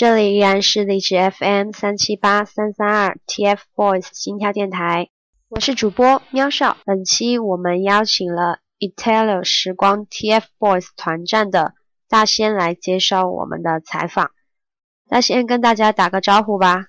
这里依然是荔枝 FM 三七八三三二 TFBOYS 心跳电台，我是主播喵少。本期我们邀请了 Italio 时光 TFBOYS 团战的大仙来接受我们的采访。大仙跟大家打个招呼吧。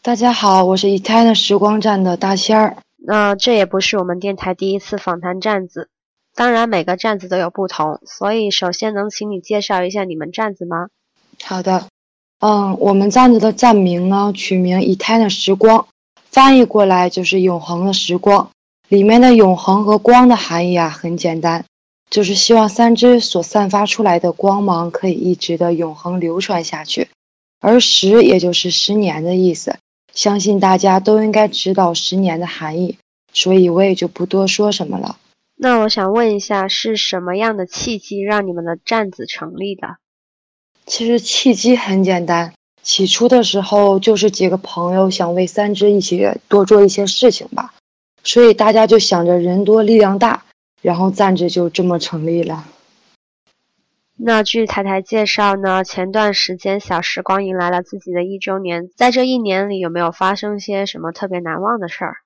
大家好，我是 Italio 时光站的大仙儿。那这也不是我们电台第一次访谈站子，当然每个站子都有不同，所以首先能请你介绍一下你们站子吗？好的。嗯，我们站子的站名呢，取名 “Eternal 时光”，翻译过来就是“永恒的时光”。里面的“永恒”和“光”的含义啊，很简单，就是希望三只所散发出来的光芒可以一直的永恒流传下去。而“十”也就是十年的意思，相信大家都应该知道十年的含义，所以我也就不多说什么了。那我想问一下，是什么样的契机让你们的站子成立的？其实契机很简单，起初的时候就是几个朋友想为三只一起多做一些事情吧，所以大家就想着人多力量大，然后暂时就这么成立了。那据台台介绍呢，前段时间小时光迎来了自己的一周年，在这一年里有没有发生些什么特别难忘的事儿？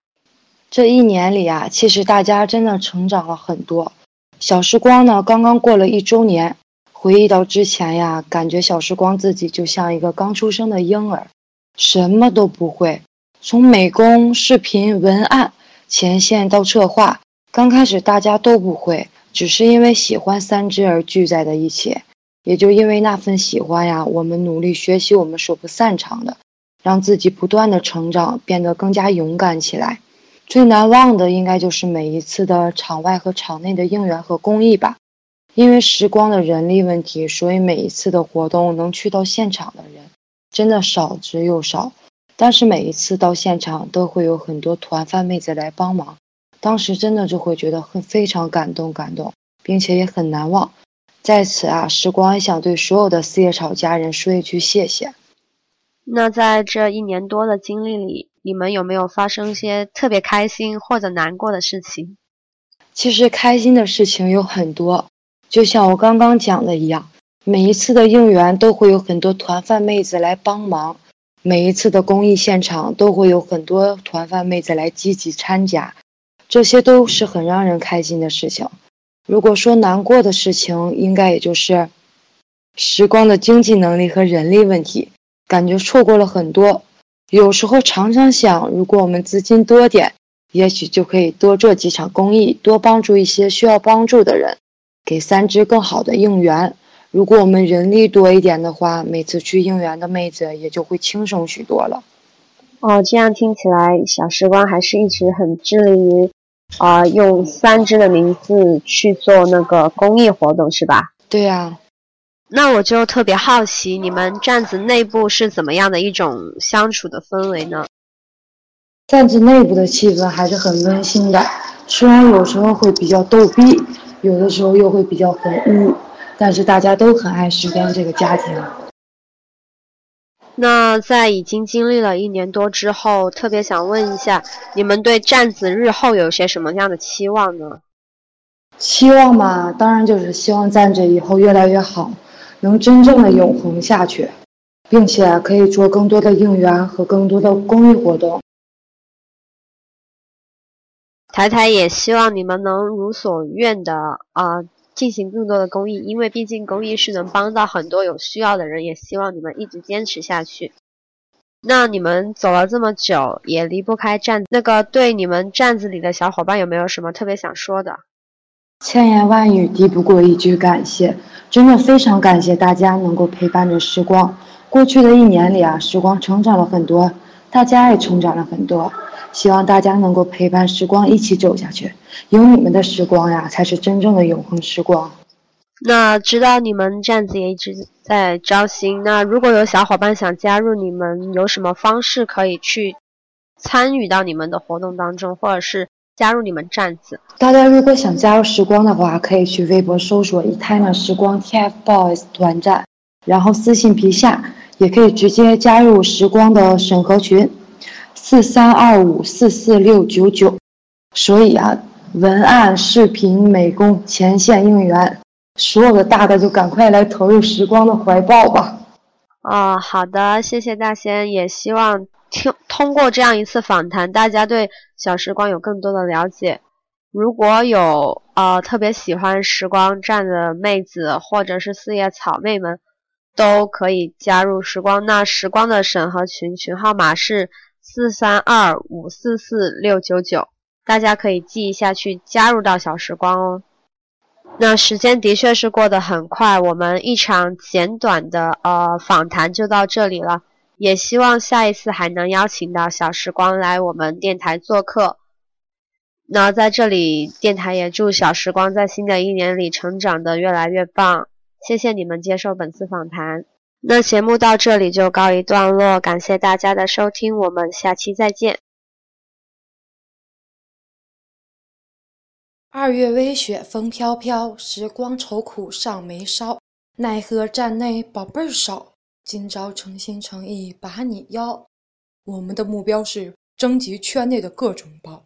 这一年里啊，其实大家真的成长了很多。小时光呢，刚刚过了一周年。回忆到之前呀，感觉小时光自己就像一个刚出生的婴儿，什么都不会。从美工、视频、文案、前线到策划，刚开始大家都不会，只是因为喜欢三只而聚在了一起。也就因为那份喜欢呀，我们努力学习我们所不擅长的，让自己不断的成长，变得更加勇敢起来。最难忘的应该就是每一次的场外和场内的应援和公益吧。因为时光的人力问题，所以每一次的活动能去到现场的人真的少之又少。但是每一次到现场都会有很多团饭妹子来帮忙，当时真的就会觉得很非常感动，感动，并且也很难忘。在此啊，时光也想对所有的四叶草家人说一句谢谢。那在这一年多的经历里，你们有没有发生些特别开心或者难过的事情？其实开心的事情有很多。就像我刚刚讲的一样，每一次的应援都会有很多团饭妹子来帮忙，每一次的公益现场都会有很多团饭妹子来积极参加，这些都是很让人开心的事情。如果说难过的事情，应该也就是时光的经济能力和人力问题，感觉错过了很多。有时候常常想，如果我们资金多点，也许就可以多做几场公益，多帮助一些需要帮助的人。给三只更好的应援。如果我们人力多一点的话，每次去应援的妹子也就会轻松许多了。哦，这样听起来，小时光还是一直很致力于啊，用三只的名字去做那个公益活动，是吧？对呀。那我就特别好奇，你们站子内部是怎么样的一种相处的氛围呢？站子内部的气氛还是很温馨的，虽然有时候会比较逗逼。有的时候又会比较很郁，但是大家都很爱时光这个家庭。那在已经经历了一年多之后，特别想问一下，你们对站子日后有些什么样的期望呢？期望嘛，当然就是希望站子以后越来越好，能真正的永恒下去，并且可以做更多的应援和更多的公益活动。台台也希望你们能如所愿的啊进行更多的公益，因为毕竟公益是能帮到很多有需要的人，也希望你们一直坚持下去。那你们走了这么久，也离不开站那个对你们站子里的小伙伴有没有什么特别想说的？千言万语抵不过一句感谢，真的非常感谢大家能够陪伴着时光。过去的一年里啊，时光成长了很多，大家也成长了很多。希望大家能够陪伴时光一起走下去，有你们的时光呀，才是真正的永恒时光。那知道你们站子也一直在招新，那如果有小伙伴想加入你们，有什么方式可以去参与到你们的活动当中，或者是加入你们站子？大家如果想加入时光的话，可以去微博搜索 “Eternal 时光 TFBOYS 团战”，然后私信皮下，也可以直接加入时光的审核群，四三二五四四六九九。所以啊，文案、视频、美工、前线应援。所有的大的就赶快来投入时光的怀抱吧！啊，好的，谢谢大仙，也希望听通过这样一次访谈，大家对小时光有更多的了解。如果有呃特别喜欢时光站的妹子或者是四叶草妹们，都可以加入时光。那时光的审核群群号码是四三二五四四六九九，大家可以记一下去加入到小时光哦。那时间的确是过得很快，我们一场简短的呃访谈就到这里了，也希望下一次还能邀请到小时光来我们电台做客。那在这里，电台也祝小时光在新的一年里成长的越来越棒。谢谢你们接受本次访谈。那节目到这里就告一段落，感谢大家的收听，我们下期再见。二月微雪，风飘飘，时光愁苦上眉梢。奈何站内宝贝儿少，今朝诚心诚意把你邀。我们的目标是征集圈内的各种宝，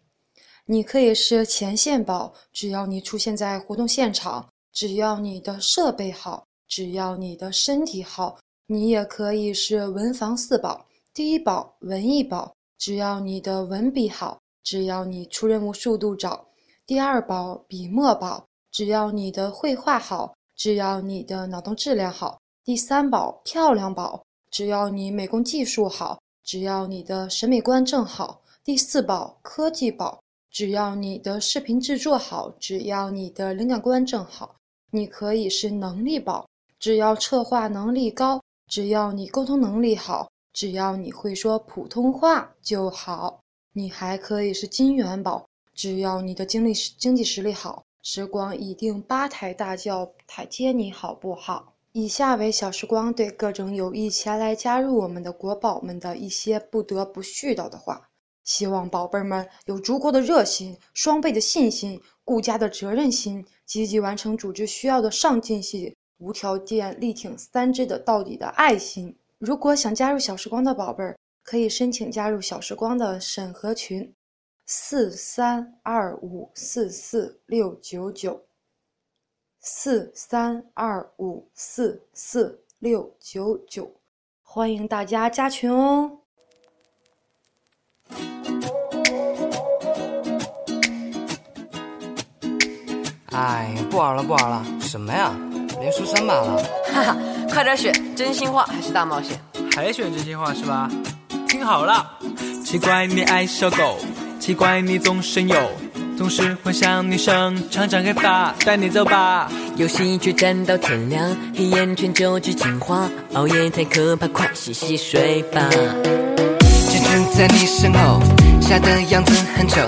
你可以是前线宝，只要你出现在活动现场，只要你的设备好，只要你的身体好，你也可以是文房四宝，第一宝文艺宝，只要你的文笔好，只要你出任务速度早。第二宝笔墨宝，只要你的绘画好，只要你的脑洞质量好；第三宝漂亮宝，只要你美工技术好，只要你的审美观正好；第四宝科技宝，只要你的视频制作好，只要你的灵感观正好。你可以是能力宝，只要策划能力高，只要你沟通能力好，只要你会说普通话就好。你还可以是金元宝。只要你的经历经济实力好，时光一定八抬大轿抬接你，好不好？以下为小时光对各种有意前来加入我们的国宝们的一些不得不絮叨的话。希望宝贝们有足够的热心、双倍的信心、顾家的责任心、积极完成组织需要的上进心、无条件力挺三只的到底的爱心。如果想加入小时光的宝贝儿，可以申请加入小时光的审核群。四三二五四四六九九，四三二五四四六九九，欢迎大家加群哦！哎，不玩了，不玩了，什么呀？连输三把了！哈哈，快点选真心话还是大冒险？还选真心话是吧？听好了，奇怪你爱小狗。奇怪，你总神游，总是幻想女生，长长黑发，带你走吧。游戏决战到天亮，黑眼圈就去进化，熬夜太可怕，快洗洗睡吧。只住在你身后，傻的样子很丑，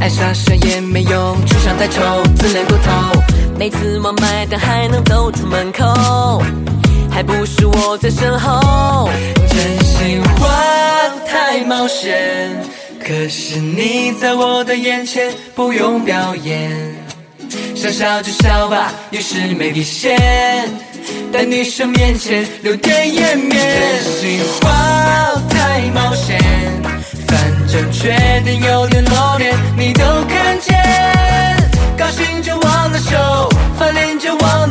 爱耍帅也没用，出相太丑，自恋过头。每次忘买单还能走出门口，还不是我在身后。真心话太冒险。可是你在我的眼前不用表演，想笑就笑吧，有时没底线，在女生面前留点颜面。真心话太冒险，反正缺点有点露脸，你都看见。高兴就忘了手，翻脸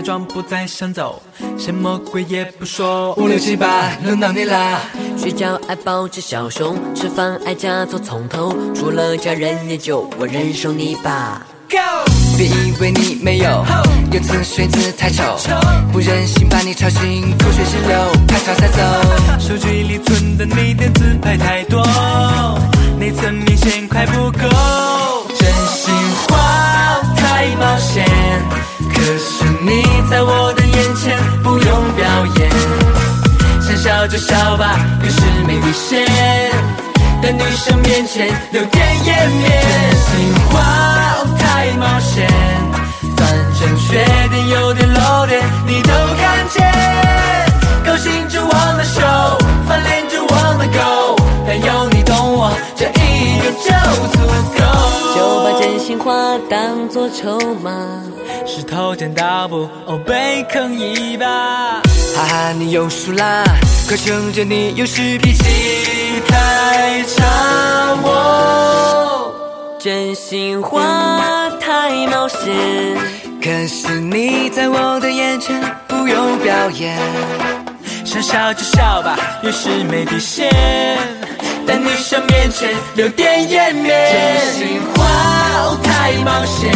假装不再想走，什么鬼也不说。五六七八，轮到你啦！睡觉爱抱着小熊，吃饭爱假作从头，除了家人也就我忍受你吧。Go！别以为你没有，有次睡姿太丑，不忍心把你吵醒，口水直流，拍照才走。手机里存的你的自拍太多。内存明显快不够。就笑吧，有时没底线，在女生面前有点颜面。真心话太冒险，反正缺点有点 low 心话当作筹码，石头剪刀布，哦，被坑一把。哈哈，你又输啦！可撑着你有时脾气太差，我真心话太冒险，可是你在我的眼前不用表演，想笑就笑吧，越是没底线，在女生面前留点颜面。真心话太冒险，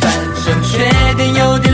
反正缺点有点。